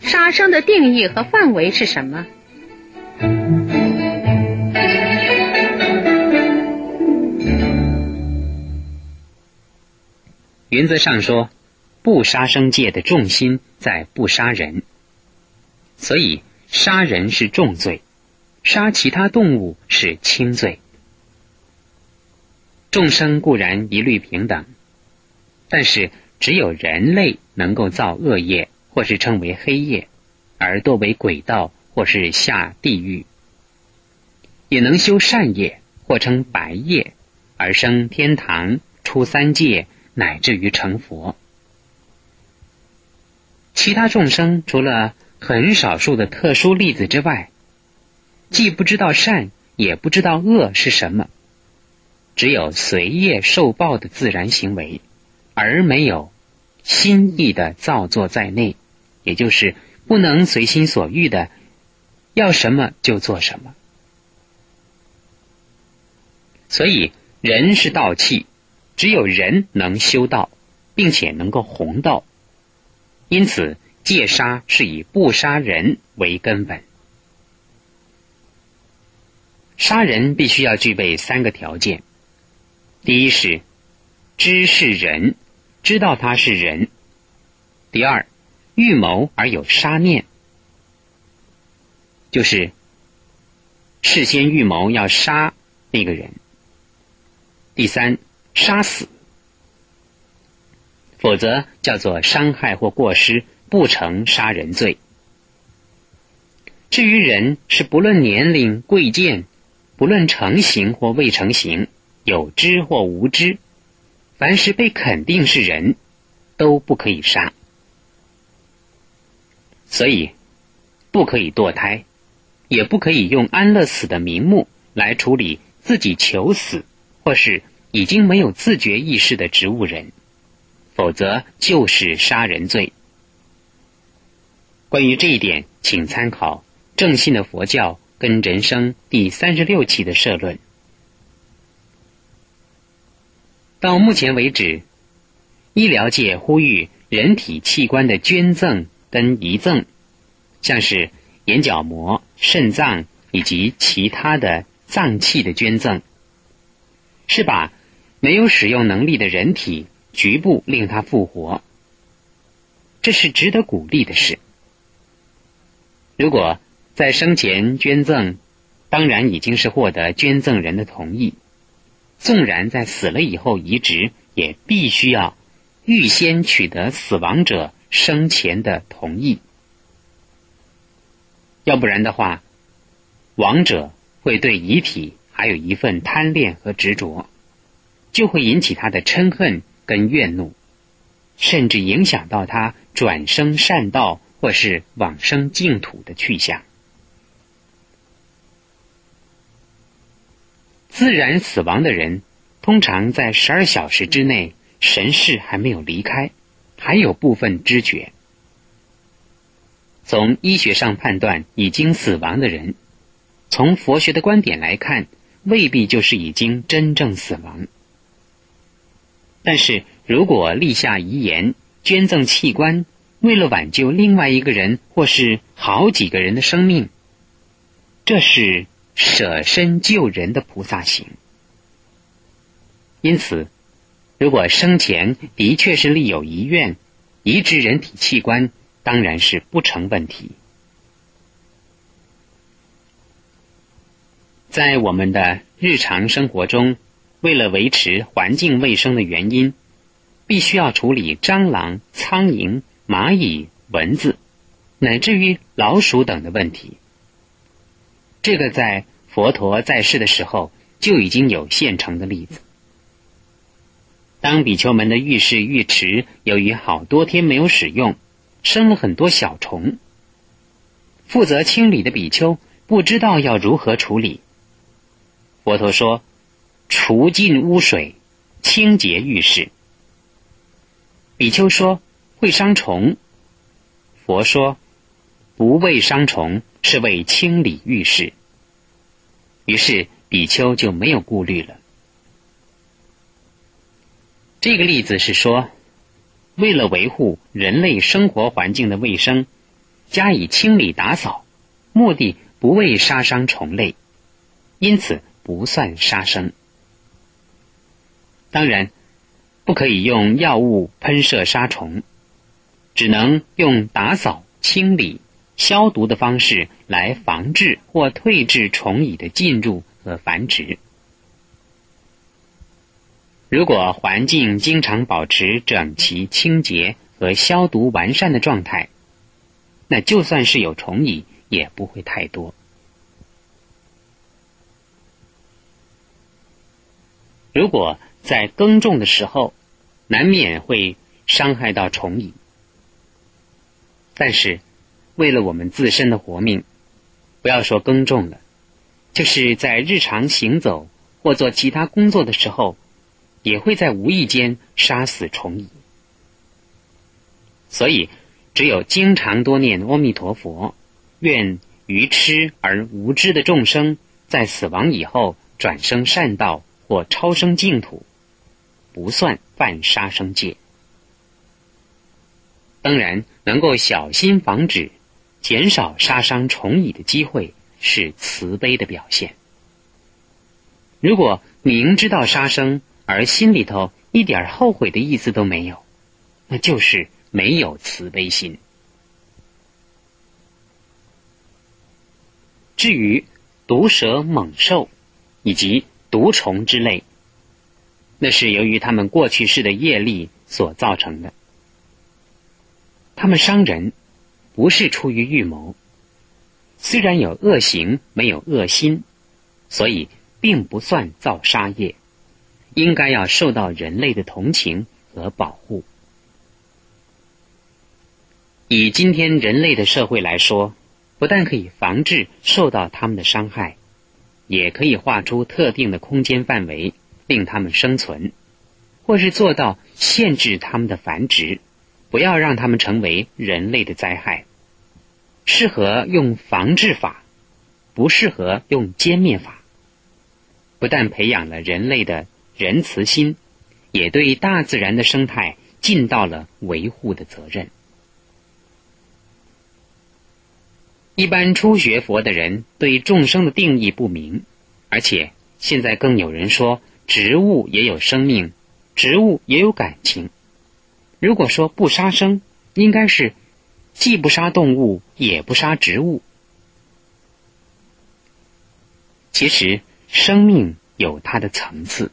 杀生的定义和范围是什么？原则上说，不杀生戒的重心在不杀人，所以杀人是重罪，杀其他动物是轻罪。众生固然一律平等，但是只有人类能够造恶业，或是称为黑业，而堕为鬼道或是下地狱；也能修善业，或称白业，而生天堂、出三界，乃至于成佛。其他众生除了很少数的特殊例子之外，既不知道善，也不知道恶是什么。只有随业受报的自然行为，而没有心意的造作在内，也就是不能随心所欲的要什么就做什么。所以人是道器，只有人能修道，并且能够弘道。因此戒杀是以不杀人为根本。杀人必须要具备三个条件。第一是知是人，知道他是人；第二，预谋而有杀念，就是事先预谋要杀那个人；第三，杀死，否则叫做伤害或过失，不成杀人罪。至于人，是不论年龄贵贱，不论成形或未成形。有知或无知，凡是被肯定是人，都不可以杀。所以，不可以堕胎，也不可以用安乐死的名目来处理自己求死或是已经没有自觉意识的植物人，否则就是杀人罪。关于这一点，请参考《正信的佛教》跟《人生》第三十六期的社论。到目前为止，医疗界呼吁人体器官的捐赠跟遗赠，像是眼角膜、肾脏以及其他的脏器的捐赠，是把没有使用能力的人体局部令它复活，这是值得鼓励的事。如果在生前捐赠，当然已经是获得捐赠人的同意。纵然在死了以后移植，也必须要预先取得死亡者生前的同意，要不然的话，亡者会对遗体还有一份贪恋和执着，就会引起他的嗔恨跟怨怒，甚至影响到他转生善道或是往生净土的去向。自然死亡的人，通常在十二小时之内，神识还没有离开，还有部分知觉。从医学上判断，已经死亡的人，从佛学的观点来看，未必就是已经真正死亡。但是如果立下遗言，捐赠器官，为了挽救另外一个人或是好几个人的生命，这是。舍身救人的菩萨行，因此，如果生前的确是立有遗愿，移植人体器官当然是不成问题。在我们的日常生活中，为了维持环境卫生的原因，必须要处理蟑螂、苍蝇、蚂蚁、蚊子，乃至于老鼠等的问题。这个在佛陀在世的时候就已经有现成的例子。当比丘们的浴室浴池由于好多天没有使用，生了很多小虫，负责清理的比丘不知道要如何处理。佛陀说：“除尽污水，清洁浴室。”比丘说：“会伤虫。”佛说：“不为伤虫。”是为清理浴室，于是比丘就没有顾虑了。这个例子是说，为了维护人类生活环境的卫生，加以清理打扫，目的不为杀伤虫类，因此不算杀生。当然，不可以用药物喷射杀虫，只能用打扫、清理、消毒的方式来防治或退治虫蚁的进入和繁殖。如果环境经常保持整齐、清洁和消毒完善的状态，那就算是有虫蚁，也不会太多。如果在耕种的时候，难免会伤害到虫蚁，但是为了我们自身的活命，不要说耕种了，就是在日常行走或做其他工作的时候。也会在无意间杀死虫蚁，所以只有经常多念阿弥陀佛，愿愚痴而无知的众生在死亡以后转生善道或超生净土，不算犯杀生戒。当然，能够小心防止、减少杀伤虫蚁的机会，是慈悲的表现。如果明知道杀生，而心里头一点后悔的意思都没有，那就是没有慈悲心。至于毒蛇、猛兽以及毒虫之类，那是由于他们过去世的业力所造成的。他们伤人，不是出于预谋，虽然有恶行，没有恶心，所以并不算造杀业。应该要受到人类的同情和保护。以今天人类的社会来说，不但可以防治受到他们的伤害，也可以画出特定的空间范围，令他们生存，或是做到限制他们的繁殖，不要让他们成为人类的灾害。适合用防治法，不适合用歼灭法。不但培养了人类的。仁慈心，也对大自然的生态尽到了维护的责任。一般初学佛的人对众生的定义不明，而且现在更有人说植物也有生命，植物也有感情。如果说不杀生，应该是既不杀动物，也不杀植物。其实生命有它的层次。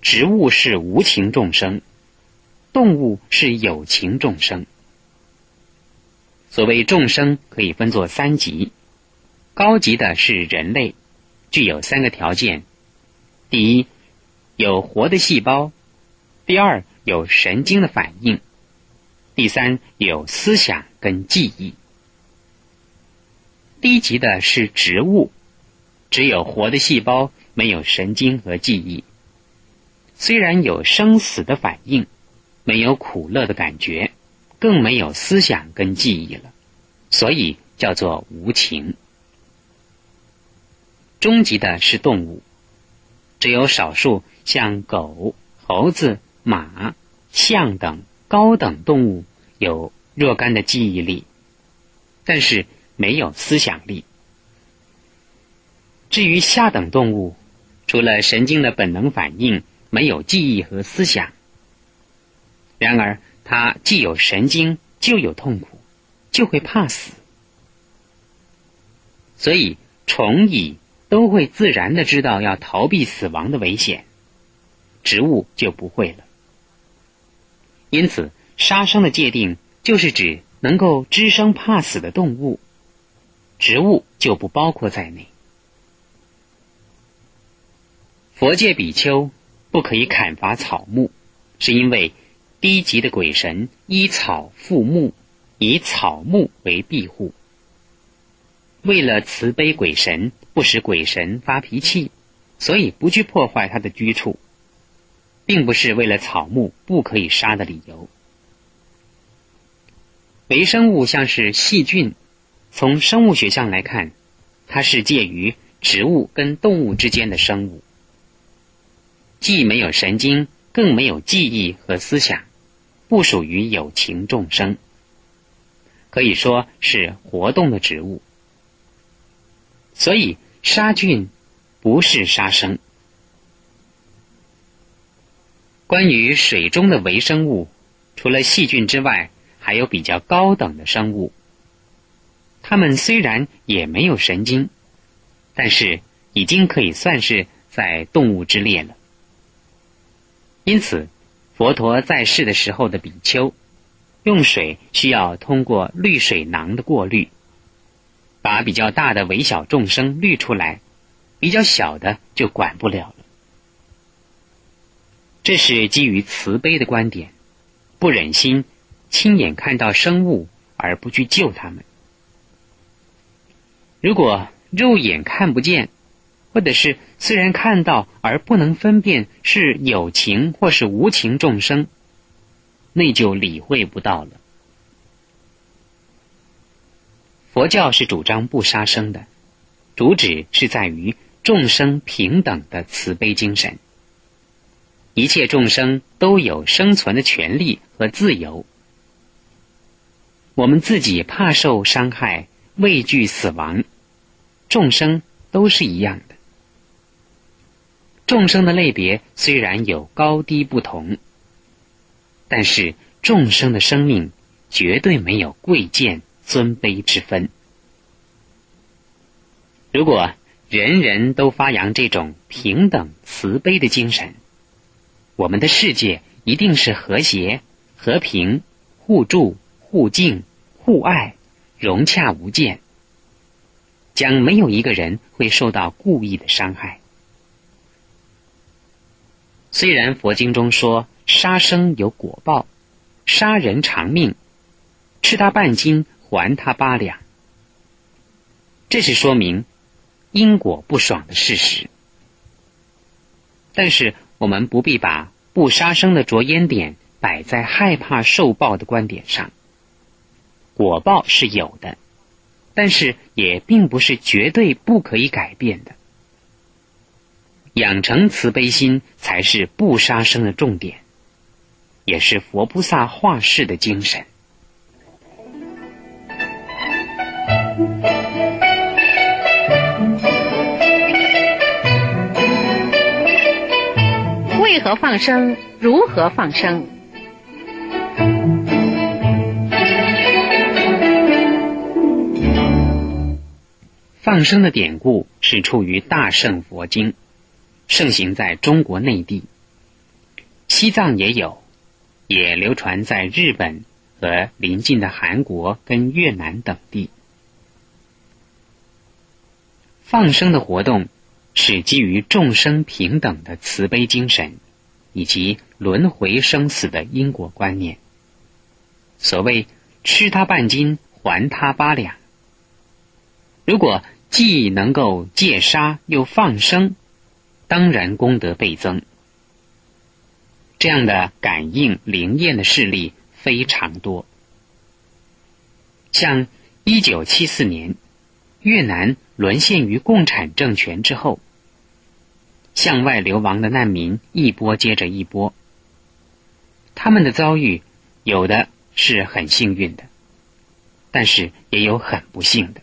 植物是无情众生，动物是有情众生。所谓众生可以分作三级，高级的是人类，具有三个条件：第一，有活的细胞；第二，有神经的反应；第三，有思想跟记忆。低级的是植物，只有活的细胞，没有神经和记忆。虽然有生死的反应，没有苦乐的感觉，更没有思想跟记忆了，所以叫做无情。终极的是动物，只有少数像狗、猴子、马、象等高等动物有若干的记忆力，但是没有思想力。至于下等动物，除了神经的本能反应。没有记忆和思想，然而它既有神经，就有痛苦，就会怕死，所以虫蚁都会自然的知道要逃避死亡的危险，植物就不会了。因此，杀生的界定就是指能够知生怕死的动物，植物就不包括在内。佛界比丘。不可以砍伐草木，是因为低级的鬼神依草附木，以草木为庇护。为了慈悲鬼神，不使鬼神发脾气，所以不去破坏他的居处，并不是为了草木不可以杀的理由。微生物像是细菌，从生物学上来看，它是介于植物跟动物之间的生物。既没有神经，更没有记忆和思想，不属于有情众生，可以说是活动的植物。所以杀菌不是杀生。关于水中的微生物，除了细菌之外，还有比较高等的生物。它们虽然也没有神经，但是已经可以算是在动物之列了。因此，佛陀在世的时候的比丘，用水需要通过滤水囊的过滤，把比较大的微小众生滤出来，比较小的就管不了了。这是基于慈悲的观点，不忍心亲眼看到生物而不去救他们。如果肉眼看不见。或者是虽然看到而不能分辨是有情或是无情众生，那就理会不到了。佛教是主张不杀生的，主旨是在于众生平等的慈悲精神。一切众生都有生存的权利和自由。我们自己怕受伤害，畏惧死亡，众生都是一样的。众生的类别虽然有高低不同，但是众生的生命绝对没有贵贱尊卑之分。如果人人都发扬这种平等慈悲的精神，我们的世界一定是和谐、和平、互助、互敬、互爱、融洽无间，将没有一个人会受到故意的伤害。虽然佛经中说杀生有果报，杀人偿命，吃他半斤还他八两，这是说明因果不爽的事实。但是我们不必把不杀生的着眼点摆在害怕受报的观点上。果报是有的，但是也并不是绝对不可以改变的。养成慈悲心才是不杀生的重点，也是佛菩萨化世的精神。何放生？如何放生？放生的典故是出于《大圣佛经》。盛行在中国内地，西藏也有，也流传在日本和邻近的韩国跟越南等地。放生的活动是基于众生平等的慈悲精神，以及轮回生死的因果观念。所谓“吃他半斤，还他八两”，如果既能够戒杀又放生。当然功德倍增，这样的感应灵验的事例非常多。像一九七四年，越南沦陷于共产政权之后，向外流亡的难民一波接着一波，他们的遭遇有的是很幸运的，但是也有很不幸的。